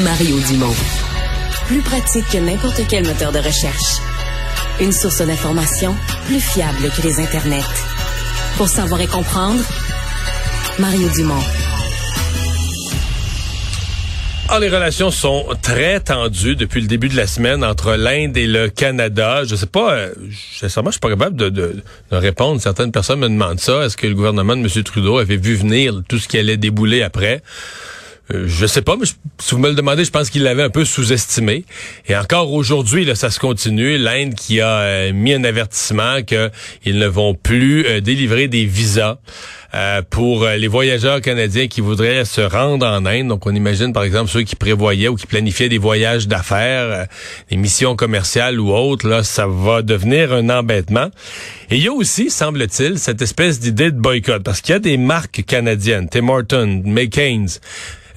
Mario Dumont. Plus pratique que n'importe quel moteur de recherche. Une source d'information plus fiable que les internets. Pour savoir et comprendre, Mario Dumont. Ah, les relations sont très tendues depuis le début de la semaine entre l'Inde et le Canada. Je sais pas, euh, sincèrement, je suis pas capable de, de, de, répondre. Certaines personnes me demandent ça. Est-ce que le gouvernement de M. Trudeau avait vu venir tout ce qui allait débouler après? Euh, je sais pas, mais si vous me le demandez, je pense qu'il l'avait un peu sous-estimé. Et encore aujourd'hui, là, ça se continue. L'Inde qui a euh, mis un avertissement qu'ils ne vont plus euh, délivrer des visas pour les voyageurs canadiens qui voudraient se rendre en Inde. Donc, on imagine, par exemple, ceux qui prévoyaient ou qui planifiaient des voyages d'affaires, des missions commerciales ou autres. Là, ça va devenir un embêtement. Et il y a aussi, semble-t-il, cette espèce d'idée de boycott. Parce qu'il y a des marques canadiennes, Tim Hortons, McCain's,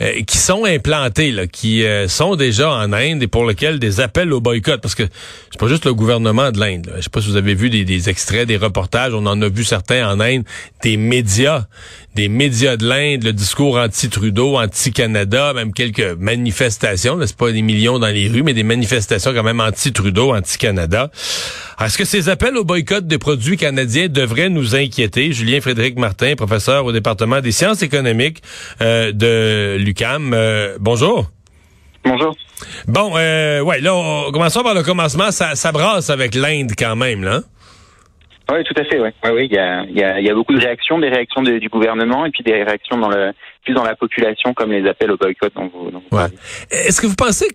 euh, qui sont implantés, là, qui euh, sont déjà en Inde et pour lesquels des appels au boycott, parce que c'est pas juste le gouvernement de l'Inde. Je sais pas si vous avez vu des, des, extraits, des reportages, on en a vu certains en Inde, des médias, des médias de l'Inde, le discours anti-Trudeau, anti-Canada, même quelques manifestations, c'est pas des millions dans les rues, mais des manifestations quand même anti-Trudeau, anti-Canada. Est-ce que ces appels au boycott des produits canadiens devraient nous inquiéter? Julien Frédéric Martin, professeur au département des sciences économiques euh, de l'UCAM. Euh, bonjour. Bonjour. Bon, euh, ouais, là, on, commençons par le commencement. Ça, ça brasse avec l'Inde quand même, là. Oui, tout à fait. Oui, ouais, ouais, il y a, y, a, y a beaucoup de réactions, des réactions de, du gouvernement et puis des réactions dans le plus dans la population, comme les appels au boycott. Dont vous, dont ouais. Est-ce que vous pensez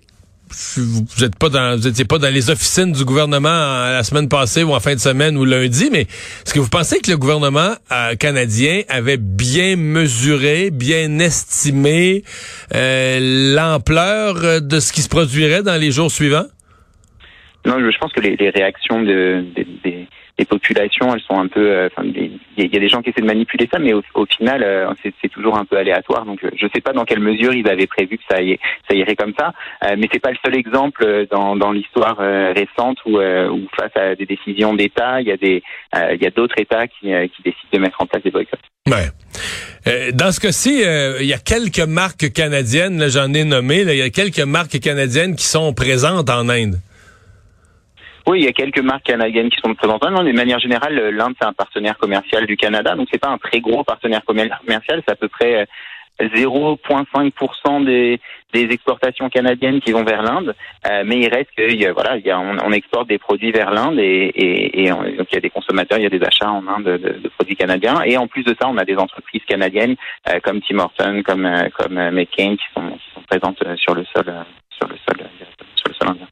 vous êtes pas dans vous pas dans les officines du gouvernement la semaine passée ou en fin de semaine ou lundi, mais est-ce que vous pensez que le gouvernement euh, canadien avait bien mesuré, bien estimé euh, l'ampleur de ce qui se produirait dans les jours suivants? Non, je pense que les, les réactions de, de, des les populations, elles sont un peu. Euh, il y, a des gens qui essaient de manipuler ça, mais au, au final, euh, c'est toujours un peu aléatoire. Donc, je ne sais pas dans quelle mesure ils avaient prévu que ça, irait comme ça. Euh, mais c'est pas le seul exemple dans, dans l'histoire récente où, où, face à des décisions d'État, il y a y a d'autres États qui, qui décident de mettre en place des boycotts. Ouais. dans ce cas-ci, il y a quelques marques canadiennes, j'en ai nommé, il y a quelques marques canadiennes qui sont présentes en Inde. Oui, il y a quelques marques canadiennes qui sont présentes. Non, de manière générale, l'Inde c'est un partenaire commercial du Canada, donc c'est pas un très gros partenaire commercial, c'est à peu près 0,5% des, des exportations canadiennes qui vont vers l'Inde, euh, mais il reste que voilà, il y a, on, on, exporte des produits vers l'Inde et, et, et on, donc il y a des consommateurs, il y a des achats en Inde de, de, produits canadiens et en plus de ça, on a des entreprises canadiennes euh, comme Tim Hortons, comme euh, comme McCain qui sont, qui sont présentes sur le sol sur le sol sur le sol indien.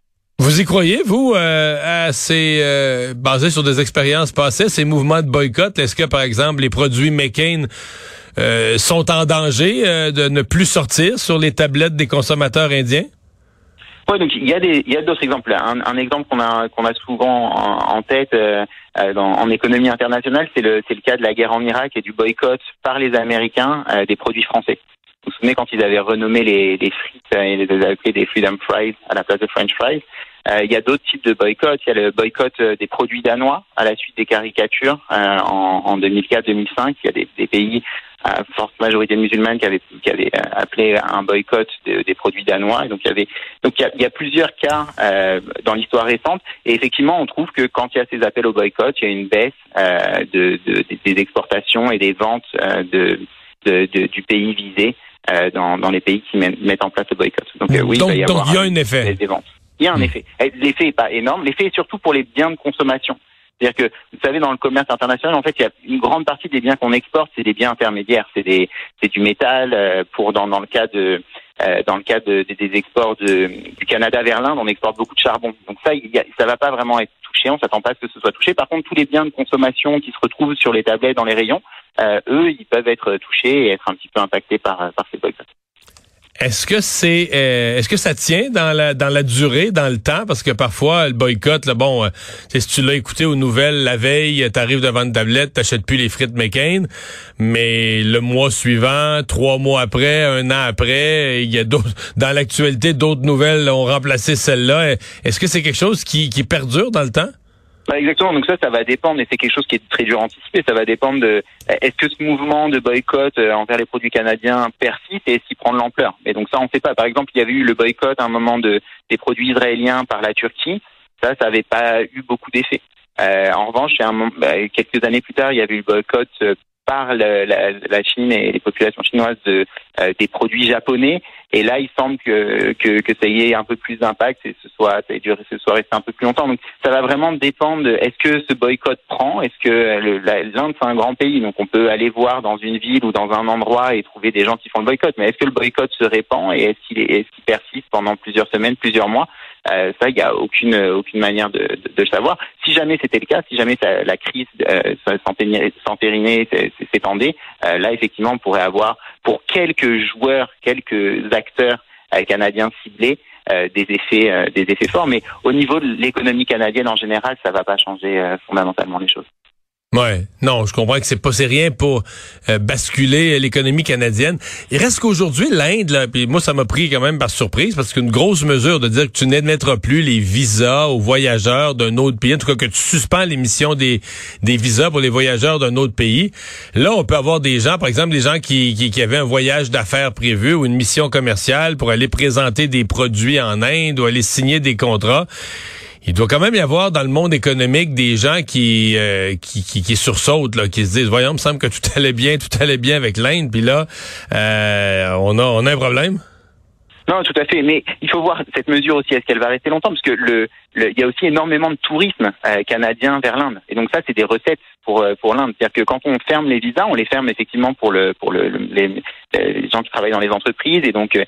Vous y croyez, vous, euh, à ces, euh, basé sur des expériences passées, ces mouvements de boycott? Est-ce que, par exemple, les produits McCain euh, sont en danger euh, de ne plus sortir sur les tablettes des consommateurs indiens? Oui, donc il y a d'autres exemples. Un, exemple qu'on a qu'on a souvent en, tête euh, en économie internationale, c'est le c'est le cas de la guerre en Irak et du boycott par les Américains des produits français. Vous vous souvenez quand ils avaient renommé les, frites et les avaient appelés des Freedom Fries à la place de French Fries? Il y a d'autres types de boycotts. Il y a le boycott euh, des produits danois à la suite des caricatures euh, en, en 2004-2005. Il y a des, des pays à forte majorité musulmane qui avaient, qui avaient appelé un boycott de, des produits danois. Et donc il y avait donc il y a, il y a plusieurs cas euh, dans l'histoire récente. Et effectivement, on trouve que quand il y a ces appels au boycott, il y a une baisse euh, de, de, des exportations et des ventes de, du pays visé dans, dans les pays qui mettent en place le boycott. Donc oui, donc, il, y donc il y a un effet. Des ventes. Il y a un hmm. effet. L'effet n'est pas énorme. L'effet est surtout pour les biens de consommation. C'est-à-dire que, vous savez, dans le commerce international, en fait, il y a une grande partie des biens qu'on exporte, c'est des biens intermédiaires. C'est des, c'est du métal. Euh, pour dans, dans le cas de, euh, dans le cas de, des exports de, du Canada vers l'Inde, on exporte beaucoup de charbon. Donc ça, il y a, ça va pas vraiment être touché. On s'attend pas à ce que ce soit touché. Par contre, tous les biens de consommation qui se retrouvent sur les tablettes dans les rayons, euh, eux, ils peuvent être touchés et être un petit peu impactés par, par ces boycotts. Est-ce que c'est euh, est-ce que ça tient dans la dans la durée, dans le temps? Parce que parfois le boycott là, bon euh, si tu l'as écouté aux nouvelles la veille, tu arrives devant une tablette, t'achètes plus les frites McCain, mais le mois suivant, trois mois après, un an après, il y a d'autres dans l'actualité d'autres nouvelles ont remplacé celle-là. Est-ce que c'est quelque chose qui perdure dans le temps? Bah, exactement. Donc ça, ça va dépendre, et c'est quelque chose qui est très dur à anticiper. Ça va dépendre de est-ce que ce mouvement de boycott euh, envers les produits canadiens persiste et qu'il prend de l'ampleur? Et donc ça, on ne sait pas. Par exemple, il y avait eu le boycott à un moment de des produits israéliens par la Turquie. Ça, ça n'avait pas eu beaucoup d'effet. Euh, en revanche, un, bah, quelques années plus tard, il y avait eu le boycott euh, par la, la, Chine et les populations chinoises de, euh, des produits japonais. Et là, il semble que, que, que ça y ait un peu plus d'impact et ce soit, ça duré, ce soit resté un peu plus longtemps. Donc, ça va vraiment dépendre. Est-ce que ce boycott prend? Est-ce que l'Inde c'est un grand pays, donc on peut aller voir dans une ville ou dans un endroit et trouver des gens qui font le boycott. Mais est-ce que le boycott se répand et est-ce qu'il est, est qu'il persiste pendant plusieurs semaines, plusieurs mois? Euh, ça, il n'y a aucune aucune manière de, de, de, le savoir. Si jamais c'était le cas, si jamais ça, la crise euh, s'entérinait, s'étendait, euh, là effectivement, on pourrait avoir pour quelques joueurs, quelques acteurs euh, canadiens ciblés, euh, des effets des effets forts. Mais au niveau de l'économie canadienne en général, ça ne va pas changer fondamentalement les choses. Ouais, non, je comprends que c'est pas c'est rien pour euh, basculer l'économie canadienne. Il reste qu'aujourd'hui l'Inde puis moi ça m'a pris quand même par surprise parce qu'une grosse mesure de dire que tu n'admettras plus les visas aux voyageurs d'un autre pays, en tout cas que tu suspends l'émission des des visas pour les voyageurs d'un autre pays. Là, on peut avoir des gens, par exemple des gens qui qui, qui avaient un voyage d'affaires prévu ou une mission commerciale pour aller présenter des produits en Inde ou aller signer des contrats il doit quand même y avoir dans le monde économique des gens qui euh, qui, qui, qui sursautent, là, qui se disent voyons, il me semble que tout allait bien, tout allait bien avec l'Inde, puis là, euh, on a on a un problème. Non, tout à fait. Mais il faut voir cette mesure aussi. Est-ce qu'elle va rester longtemps Parce que le, il y a aussi énormément de tourisme euh, canadien vers l'Inde. Et donc ça, c'est des recettes pour euh, pour l'Inde. C'est-à-dire que quand on ferme les visas, on les ferme effectivement pour le pour le, les, les, gens qui travaillent dans les entreprises. Et donc euh,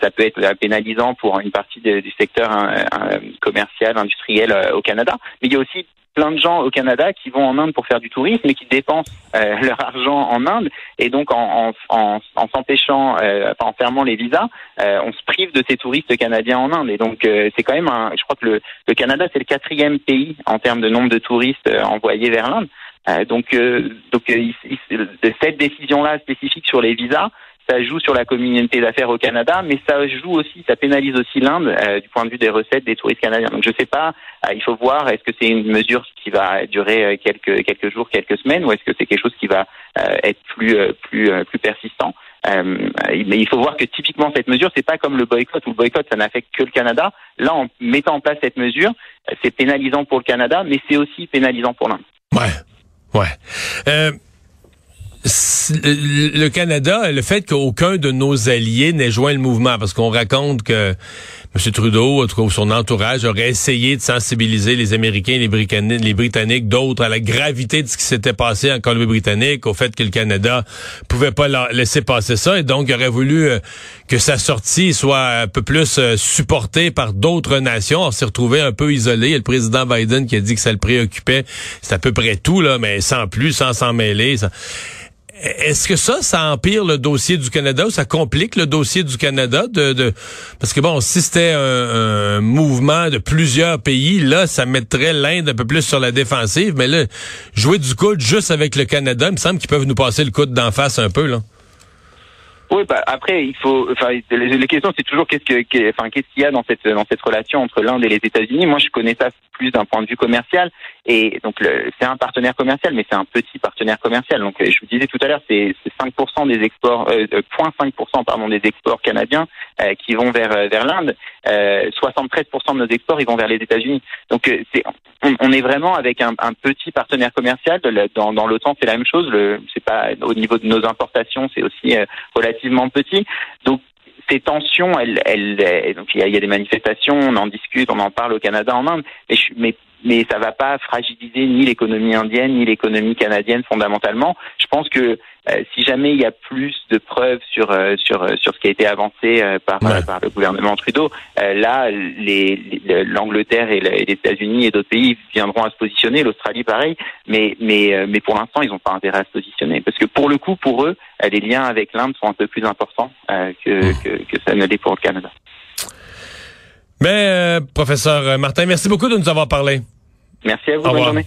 ça peut être pénalisant pour une partie du secteur hein, commercial, industriel au Canada. Mais il y a aussi plein de gens au Canada qui vont en Inde pour faire du tourisme et qui dépensent euh, leur argent en Inde et donc en, en, en, s'empêchant, euh, en fermant les visas, euh, on se prive de ces touristes canadiens en Inde et donc c'est quand même un, je crois que le, le Canada c'est le quatrième pays en termes de nombre de touristes envoyés vers l'Inde. donc donc cette décision là spécifique sur les visas ça joue sur la communauté d'affaires au Canada, mais ça joue aussi, ça pénalise aussi l'Inde euh, du point de vue des recettes des touristes canadiens. Donc je sais pas, euh, il faut voir, est-ce que c'est une mesure qui va durer euh, quelques quelques jours, quelques semaines, ou est-ce que c'est quelque chose qui va être plus plus plus persistant? mais il faut voir que typiquement cette mesure, c'est pas comme le boycott où le boycott ça n'affecte que le Canada. Là, en mettant en place cette mesure, c'est pénalisant pour le Canada, mais c'est aussi pénalisant pour l'Inde. Ouais, ouais le Canada, le fait qu'aucun de nos alliés n'ait joint le mouvement, parce qu'on raconte que M. Trudeau, en tout cas son entourage, aurait essayé de sensibiliser les Américains, les Britanniques, les Britanniques, d'autres à la gravité de ce qui s'était passé en Colombie-Britannique, au fait que le Canada pouvait pas laisser passer ça, et donc il aurait voulu euh, que sa sortie soit un peu plus euh, supportée par d'autres nations. On s'est retrouvé un peu isolé. Il y a le président Biden qui a dit que ça le préoccupait. C'est à peu près tout, là, mais sans plus, sans s'en mêler. Est-ce que ça, ça empire le dossier du Canada ou ça complique le dossier du Canada de, de... parce que bon, si c'était un, mouvement de plusieurs pays, là, ça mettrait l'Inde un peu plus sur la défensive, mais là, jouer du coude juste avec le Canada, il me semble qu'ils peuvent nous passer le coude d'en face un peu, là. Oui, bah après il faut, enfin les, questions c'est toujours qu'est-ce que, qu'est-ce qu'il y a dans cette dans cette relation entre l'Inde et les États-Unis. Moi, je connais ça plus d'un point de vue commercial et donc c'est un partenaire commercial, mais c'est un petit partenaire commercial. Donc je vous disais tout à l'heure, c'est 5% des exports, euh, 0,5% euh, pardon des exports canadiens euh, qui vont vers euh, vers l'Inde. 73% de nos exports ils vont vers les États-Unis. Donc c'est on, est vraiment avec un, petit partenaire commercial. Dans, dans l'OTAN, c'est la même chose. C'est pas au niveau de nos importations, c'est aussi relativement petit. Donc ces tensions, elles, elles, donc il y, a, des manifestations, on en discute, on en parle au Canada, en Inde, mais, mais, mais ça va pas fragiliser ni l'économie indienne ni l'économie canadienne fondamentalement. Je pense que euh, si jamais il y a plus de preuves sur euh, sur euh, sur ce qui a été avancé par par le gouvernement Trudeau, là les l'Angleterre et les États-Unis et d'autres pays viendront à se positionner, l'Australie pareil, mais mais mais pour l'instant ils n'ont pas intérêt à se positionner parce que pour le coup pour eux les liens avec l'Inde sont un peu plus importants que, mmh. que que ça ne l'est pour le Canada. Mais professeur Martin, merci beaucoup de nous avoir parlé. Merci à vous. bonne journée.